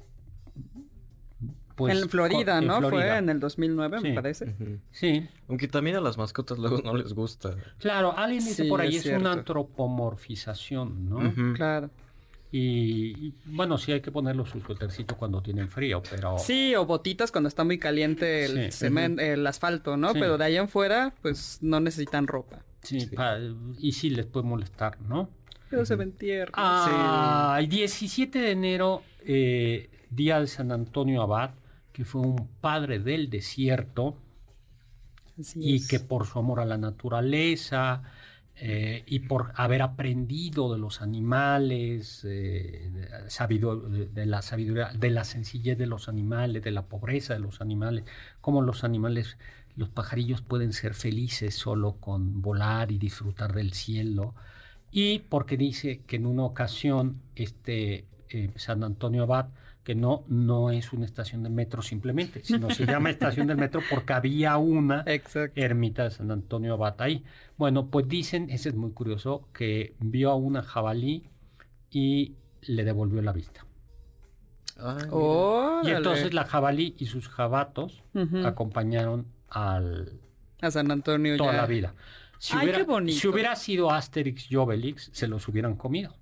pues, en Florida, en ¿no? Fue en el 2009, me Sí. parece. Ujú. Sí, Aunque también a las mascotas luego no les gusta. claro, alguien dice Sí, por ahí es es, una antropomorfización, ¿no? Claro. y, y, bueno, sí hay que ponerlo su suétercito cuando tienen frío, pero Sí, o botitas cuando está muy caliente el, Sí. el asfalto, ¿no? Sí. Pero de ahí en fuera, pues no necesitan ropa. Sí, pa- y sí les puede molestar, ¿no? Pero se ven tiernos. Ah, el 17 de enero, eh, día de San Antonio Abad, que fue un padre del desierto Así y es. que por su amor a la naturaleza eh, y por haber aprendido de los animales, eh, de, sabido- de- de la sabiduría, de la sencillez de los animales, de la pobreza de los animales, cómo los animales, los pajarillos pueden ser felices solo con volar y disfrutar del cielo. Y porque dice que en una ocasión este eh, San Antonio Abad, que no, no es una estación de metro simplemente, sino se llama estación del metro porque había una Exacto. ermita de San Antonio Abad ahí. Bueno, pues dicen, ese es muy curioso, que vio a una jabalí y le devolvió la vista. Ay, mira. Y entonces la jabalí y sus jabatos acompañaron al A San Antonio toda ya. la vida. Si Ay, hubiera, qué bonito. si hubiera sido Asterix y Obelix, se los hubieran comido.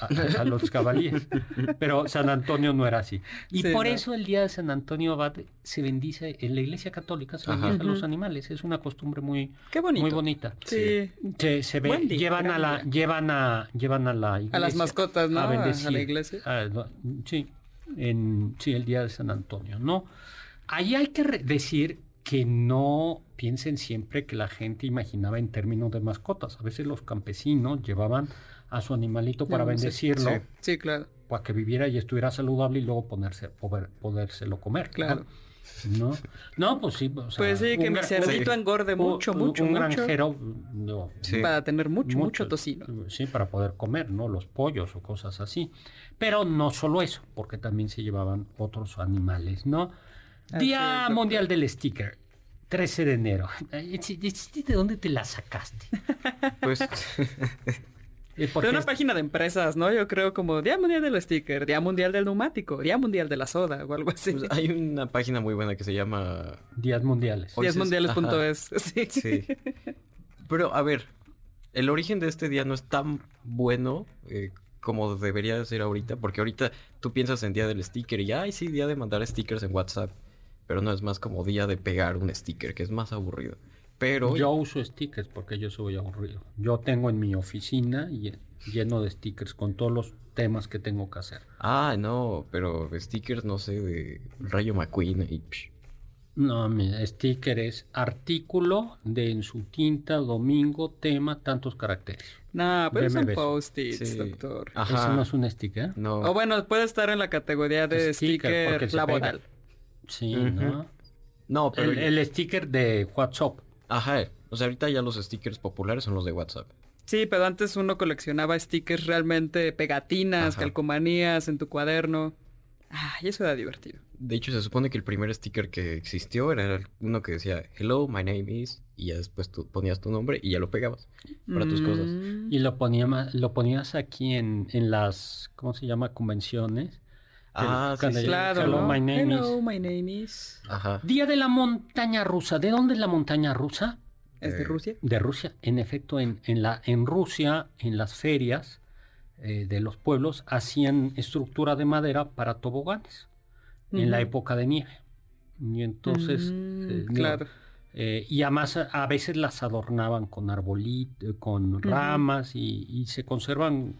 a, a los caballeros. Pero San Antonio no era así. Y Sí, por no. eso el día de San Antonio Abad se bendice, en la iglesia católica se Ajá. bendice a los animales. Es una costumbre muy, Qué muy bonita. Sí. Se, se ve, Buen día, llevan a la, llevan a, llevan a la iglesia. A las mascotas, ¿no? A bendecir. a la iglesia. Ah, sí, en, sí, el día de San Antonio, ¿no? Ahí hay que decir que no piensen siempre que la gente imaginaba en términos de mascotas. A veces los campesinos llevaban a su animalito para No, bendecirlo, sí. Sí, claro. para que viviera y estuviera saludable y luego ponerse, poder, podérselo comer. Claro. ¿No? No, pues sí. o sea, Pues sí, que un mi cerdito sí. engorde un- mucho, un- mucho, un mucho. granjero, no, Sí. Para tener mucho, mucho, tocino. Sí, para poder comer, ¿no? Los pollos o cosas así. Pero no solo eso, porque también se llevaban otros animales, ¿no? Día. Mundial del Sticker. 13 de enero. ¿De dónde te la sacaste? Pues De una es- página de empresas, ¿no? Yo creo como Día Mundial del Sticker, Día Mundial del Neumático, Día Mundial de la Soda o algo así. pues, hay una página muy buena que se llama... Días mundiales. Díasmundiales.es. Sí. Sí. Pero a ver, el origen de este día no es tan bueno eh, como debería de ser ahorita, porque ahorita tú piensas en día del sticker y ay sí, día de mandar stickers en WhatsApp, pero no es más como día de pegar un sticker, que es más aburrido. Pero Yo uso stickers porque yo soy aburrido. Yo tengo en mi oficina lle- lleno de stickers con todos los temas que tengo que hacer. ah, no, pero stickers no sé de Rayo McQueen y No, mi sticker es artículo de en su tinta, domingo, tema, tantos caracteres. No, pero son Veme beso. post-its, Sí. doctor. Ajá. Eso no es un sticker. no. O bueno, puede estar en la categoría de Sticker, sticker, laboral. Sí. ¿no? No, pero El, el sticker de WhatsApp. ajá, o sea, ahorita ya los stickers populares son los de WhatsApp. Sí, pero antes uno coleccionaba stickers realmente, pegatinas, Ajá. calcomanías en tu cuaderno. Ah, y eso era divertido. De hecho, se supone que el primer sticker que existió era uno que decía Hello, my name is y ya después tú ponías tu nombre y ya lo pegabas para tus cosas. Y lo, ponía, lo ponías aquí en, en las, ¿cómo se llama? Convenciones. Ah, sí, Cuando sí. Claro, Hello, ¿no? my name Hello, is. my name is. Ajá. Día de la montaña rusa. ¿De dónde es la montaña rusa? ¿Es de Eh, Rusia? De Rusia. En efecto, en, en, la, en Rusia, en las ferias eh, de los pueblos, hacían estructura de madera para toboganes en la época de nieve. Y entonces, Mm, eh, claro. eh, y además a, veces las adornaban con arbolitos, con ramas y, y se conservan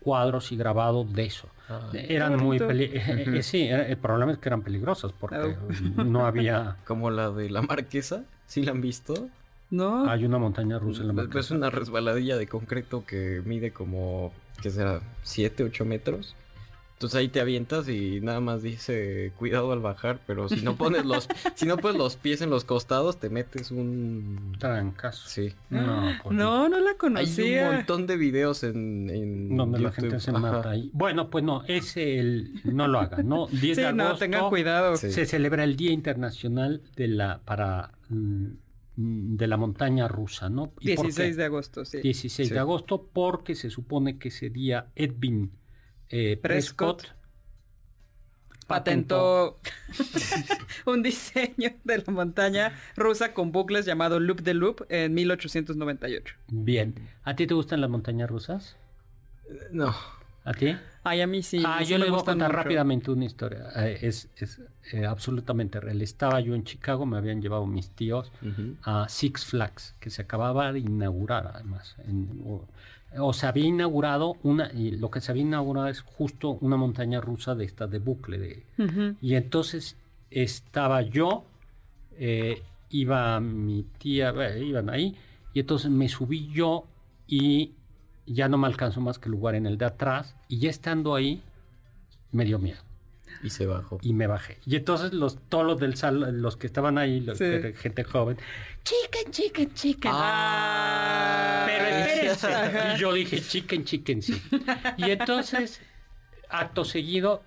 cuadros y grabados de eso. Ah, Eran muy bonito. peli- eh, eh, sí, el problema es que eran peligrosas porque no había Como la de la marquesa, ¿sí la han visto? No. hay una montaña rusa en la Es marquesa. es una resbaladilla de concreto que mide como, ¿qué será? ¿7, 8 metros? Entonces ahí te avientas y nada más dice cuidado al bajar, pero si no pones los, si no pones los pies en los costados, te metes un... Trancas. Sí. No, pues no, no la Hay conocía. un montón de videos en, en donde la gente se Ajá. mata ahí. Bueno, pues no, ese el no lo hagan, ¿no? 10 Sí, de no, agosto tengan cuidado. Sí. se celebra el Día Internacional de la para mm, de la montaña rusa, ¿no? ¿Y por 16 qué? de agosto, sí. 16 Sí. de agosto porque se supone que ese día Edwin eh, Prescott Prescott, Patentó un diseño de la montaña rusa con bucles llamado Loop de Loop en 1898. Bien. ¿A ti te gustan las montañas rusas? No. ¿A ti? Ay, a mí sí. ah, sí yo les voy a contar mucho. rápidamente una historia. Eh, es es eh, absolutamente real. Estaba yo en Chicago, me habían llevado mis tíos a Six Flags, que se acababa de inaugurar además. en- o, se había inaugurado una, y lo que se había inaugurado es justo una montaña rusa de esta de bucle. De, y entonces estaba yo, eh, iba mi tía, eh, iban ahí, y entonces me subí yo y ya no me alcanzó más que el lugar en el de atrás, y ya estando ahí, me dio miedo Y se bajó. y me bajé. Y entonces los, todos los del salón, los que estaban ahí, los Sí. que era gente joven, chicken, chicken, chicken. Ah, Pero espérense. Y yo dije, chicken, chicken, sí. Y entonces, acto seguido,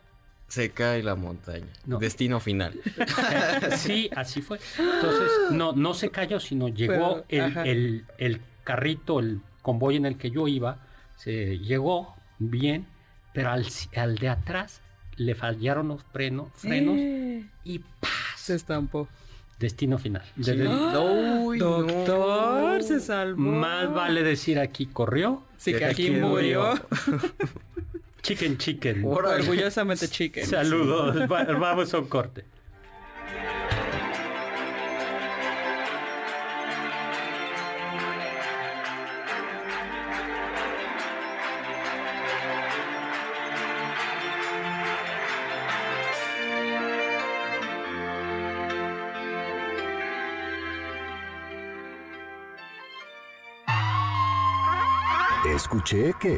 Se cae la montaña. No. Destino final. sí, así fue. Entonces, no, no se cayó, sino llegó Pero, el, ajá. el- el carrito, el convoy en el que yo iba, se llegó bien, pero al, al de atrás le fallaron los freno- frenos Eh, y ¡paz! se estampó. Destino final. Sí. Doctor, se salvó. Más vale decir aquí corrió. Sí, que aquí aquí murió. Chicken chicken. Orgullosamente chicken. Saludos. Va- Vamos a un corte. Escuché que...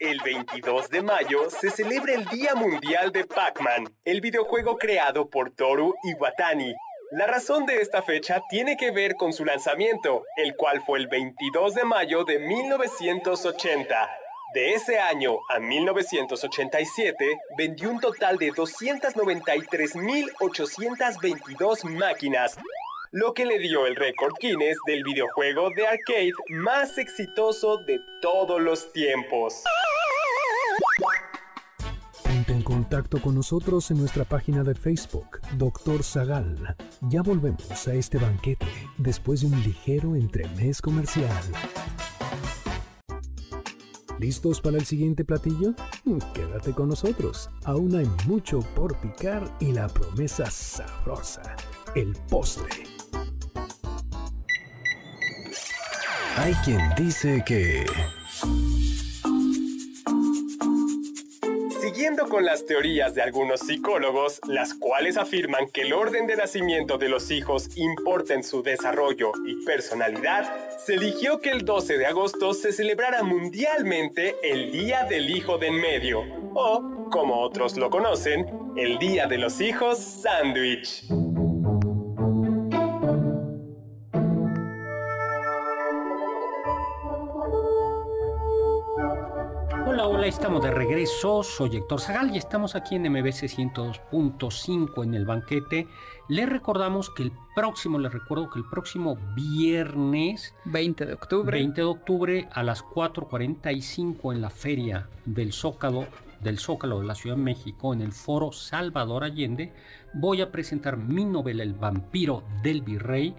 El 22 de mayo se celebra el Día Mundial de Pac-Man, el videojuego creado por Toru Iwatani. La razón de esta fecha tiene que ver con su lanzamiento, el cual fue el 22 de mayo de 1980. De ese año a 1987, vendió un total de 293.822 máquinas, lo que le dio el récord Guinness del videojuego de arcade más exitoso de todos los tiempos. Ponte en contacto con nosotros en nuestra página de Facebook, Doctor Zagal. Ya volvemos a este banquete después de un ligero entremés comercial. ¿Listos para el siguiente platillo? Quédate con nosotros. Aún hay mucho por picar y la promesa sabrosa, el postre. Hay quien dice que... Siguiendo con las teorías de algunos psicólogos, las cuales afirman que el orden de nacimiento de los hijos importa en su desarrollo y personalidad, se eligió que el 12 de agosto se celebrara mundialmente el Día del Hijo de en Medio, o, como otros lo conocen, el Día de los Hijos Sándwich. Hola, estamos de regreso. Soy Héctor Zagal y estamos aquí en MBC 102.5 en el banquete. Les recordamos que el próximo, les recuerdo que el próximo viernes 20 de octubre. 20 de octubre a las 4.45 en la feria del Zócalo, del Zócalo de la Ciudad de México, en el foro Salvador Allende, voy a presentar mi novela El vampiro del virrey,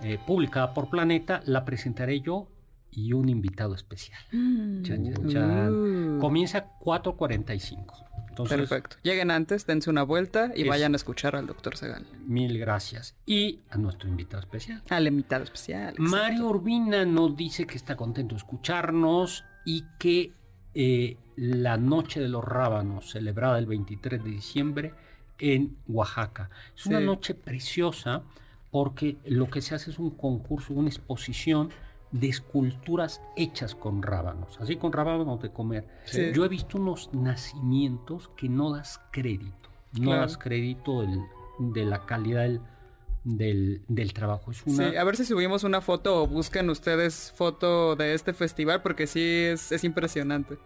eh, publicada por Planeta. La presentaré yo y un invitado especial. Mm. Chan, chan, chan. Uh. Comienza 4.45. Entonces, Perfecto. Lleguen antes, dense una vuelta y Es- vayan a escuchar al doctor Zagal. mil gracias. Y a nuestro invitado especial. Al invitado especial. exacto. Mario Urbina nos dice que está contento de escucharnos y que eh, la Noche de los Rábanos, celebrada el 23 de diciembre en Oaxaca. Es una noche preciosa porque lo que se hace es un concurso, una exposición de esculturas hechas con rábanos, así con rábanos de comer. Sí. Yo he visto unos nacimientos que no das crédito, no Claro. das crédito del- de la calidad del, del- del trabajo. Es una, Sí, a ver si subimos una foto o buscan ustedes foto de este festival porque sí es, es impresionante.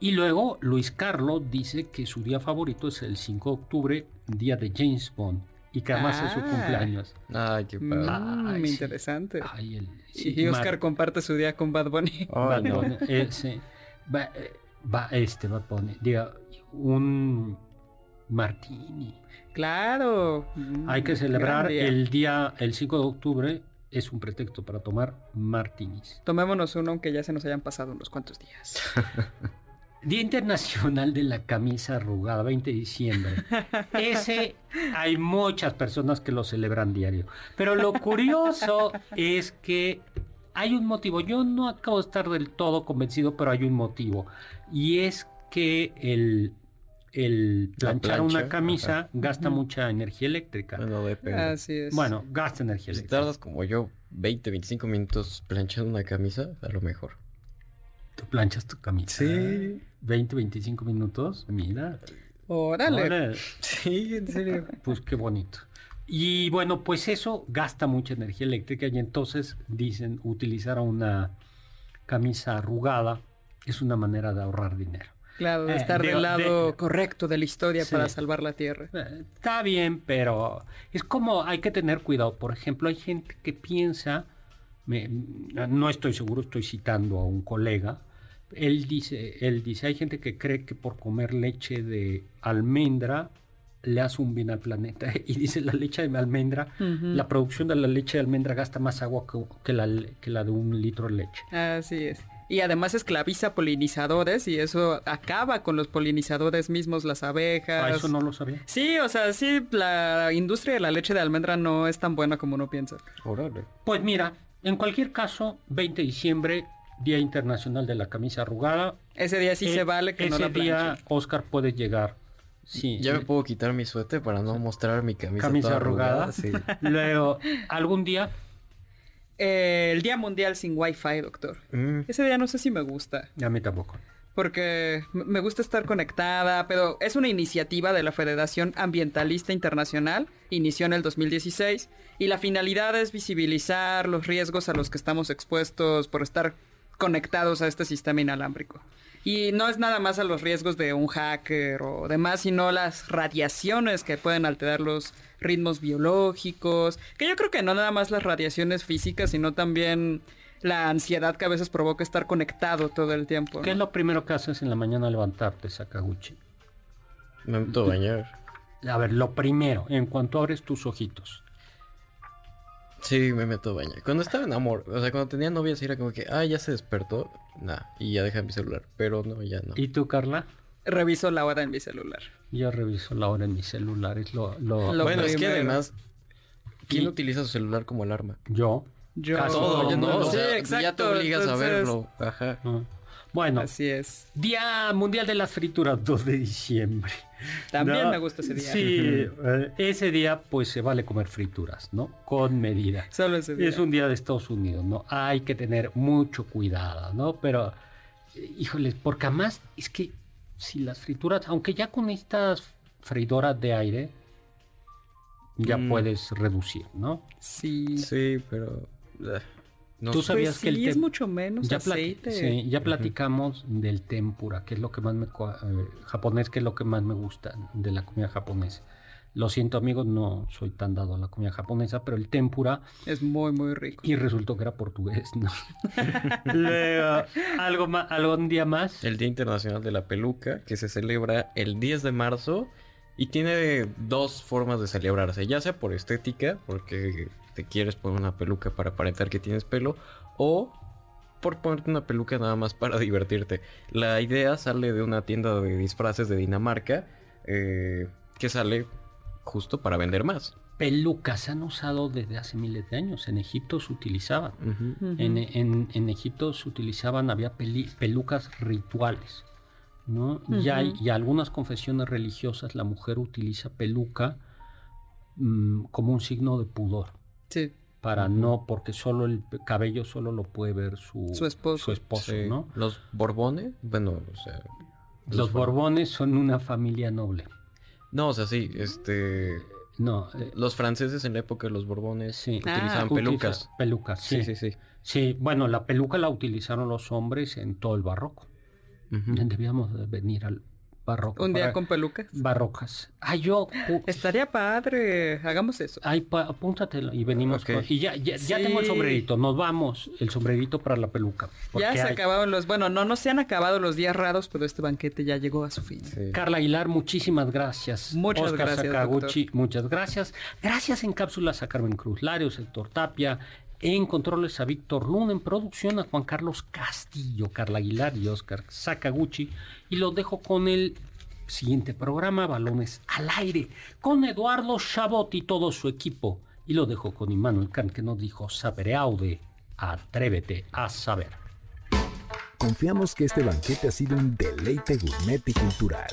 Y luego Luis Carlos dice que su día favorito es el 5 de octubre, día de James Bond, y que además es su Ah. cumpleaños. Ay, qué padre. Mm, Ay, sí. interesante. Ay, el- y sí, Oscar Mar- comparte su día con Bad Bunny. Ay, Bad no. Bunny, eh, sí. Va, eh, va, este Bad Bunny, diga, un martini. Claro. Hay que Mm, celebrar día. el día, el 5 de octubre, es un pretexto para tomar martinis. Tomémonos uno aunque ya se nos hayan pasado unos cuantos días. Día Internacional de la Camisa Arrugada, 20 de diciembre. Ese hay muchas personas que lo celebran diario. Pero lo curioso es que hay un motivo. Yo no acabo de estar del todo convencido, pero hay un motivo. Y es que el, el La planchar plancha, una camisa ajá. gasta mucha energía eléctrica. Bueno, depende. Así es. Bueno, gasta energía si eléctrica. tardas como yo 20, 25 minutos planchando una camisa, a lo mejor. Tú planchas tu camisa. Sí. 20, 25 minutos. Mira. Órale. Órale. Sí, en serio. Pues qué bonito. Y bueno, pues eso gasta mucha energía eléctrica y entonces dicen utilizar una camisa arrugada es una manera de ahorrar dinero. Claro, de Eh, estar del lado de- correcto de la historia Sí. para salvar la tierra. Eh, Está bien, pero es como hay que tener cuidado. Por ejemplo, hay gente que piensa, me- no estoy seguro, estoy citando a un colega, Él dice, él dice, hay gente que cree que por comer leche de almendra le hace un bien al planeta. Y dice, la leche de almendra, la producción de la leche de almendra gasta más agua que, que la, que la de un litro de leche. Así es. Y además esclaviza polinizadores y eso acaba con los polinizadores mismos, las abejas. Ah, eso no lo sabía. Sí, o sea, sí, la industria de la leche de almendra no es tan buena como uno piensa. Órale. Pues mira, en cualquier caso, 20 de diciembre, Día Internacional de la Camisa Arrugada. Ese día sí Eh, se vale que no ese la día. Oscar puede llegar. Sí. Ya me puedo quitar mi suéter para no mostrar mi camisa, Camisa toda arrugada. Sí. Luego, algún día, Eh, el Día Mundial sin Wi-Fi, doctor. Mm, Ese día no sé si me gusta. a mí tampoco. Porque me gusta estar conectada, pero es una iniciativa de la Federación Ambientalista Internacional, inició en el 2016, y la finalidad es visibilizar los riesgos a los que estamos expuestos por estar conectados a este sistema inalámbrico. Y no es nada más a los riesgos de un hacker o demás, sino las radiaciones que pueden alterar los ritmos biológicos, que yo creo que no nada más las radiaciones físicas, sino también la ansiedad que a veces provoca estar conectado todo el tiempo. ¿Qué es ¿no? lo primero que haces en la mañana al levantarte, Sakaguchi? me meto a bañar. A ver, lo primero, en cuanto abres tus ojitos. Sí, me meto a bañar. Cuando estaba en amor, o sea, cuando tenía novia, sí era como que, ah, ya se despertó. Nah, y ya deja mi celular. Pero no, ya no. ¿Y tú, Carla? Reviso la hora en mi celular. Yo reviso la hora en mi celular, es lo... lo- Lo bueno, es que primero. además, ¿quién Y- utiliza su celular como alarma? Yo. Yo... Casi Todo, no, mundo. o sea, Sí, ya te obligas a entonces- verlo. Ajá. Ah. Bueno, Así es. Día Mundial de las Frituras, 2 de diciembre. También No, me gusta ese día. Sí, eh, ese día pues se vale comer frituras, ¿no? Con medida. Solo ese día. Es un día de Estados Unidos, ¿no? Hay que tener mucho cuidado, ¿no? Pero, eh, híjoles, porque además es que si las frituras, aunque ya con estas freidoras de aire, ya Mm. puedes reducir, ¿no? Sí. Sí, pero... no Tú sabías Pues que el es mucho menos Ya, aceite. sí, ya platicamos del tempura, que es lo que más me... eh, japonés, que es lo que más me gusta de la comida japonesa. Lo siento amigos, no soy tan dado a la comida japonesa, pero el tempura Es muy, muy rico. y resultó que era portugués, ¿no? Luego, algo más, algún día más. El Día Internacional de la Peluca, que se celebra el 10 de marzo y tiene dos formas de celebrarse, ya sea por estética, porque te quieres poner una peluca para aparentar que tienes pelo, o por ponerte una peluca nada más para divertirte. La idea sale de una tienda de disfraces de Dinamarca, eh, que sale justo para vender más. Pelucas se han usado desde hace miles de años. En Egipto se utilizaban. En, en- en Egipto se utilizaban, había peli- pelucas rituales, ¿no? y, hay, y algunas confesiones religiosas la mujer utiliza peluca mm, como un signo de pudor, Sí. para no, porque solo el cabello solo lo puede ver su, Su esposo. su esposo, Sí. ¿no? Los Borbones, bueno, o sea... Los Bor- Borbones son una familia noble. No, o sea, sí, este... No, eh, Los franceses en la época de los Borbones sí. utilizaban Ah, pelucas. Utiliza- Pelucas, sí. Sí, sí, sí. Sí, bueno, la peluca la utilizaron los hombres en todo el barroco. Debíamos de venir al barroco. Un día para- con pelucas. Barrocas. Ah, yo... Estaría padre. Hagamos eso. Ay, pa- apúntatelo y venimos. Con- y ya, ya, ya Sí. tengo el sombrerito. Nos vamos. El sombrerito para la peluca. Ya se hay- acabaron los... Bueno, no, no se han acabado los días raros, pero este banquete ya llegó a su fin. Sí. Carla Aguilar, muchísimas gracias. Muchas Oscar gracias, Sakaguchi, muchas gracias. Gracias en cápsulas a Carmen Cruz Larios, Héctor Tapia. En controles a Víctor Luna, en producción a Juan Carlos Castillo, Carla Aguilar y Oscar Sakaguchi. Y los dejo con el siguiente programa, Balones al Aire, con Eduardo Chabot y todo su equipo. Y lo dejo con Immanuel Kant, que nos dijo, saberé aude, atrévete a saber. Confiamos que este banquete ha sido un deleite gourmet y cultural.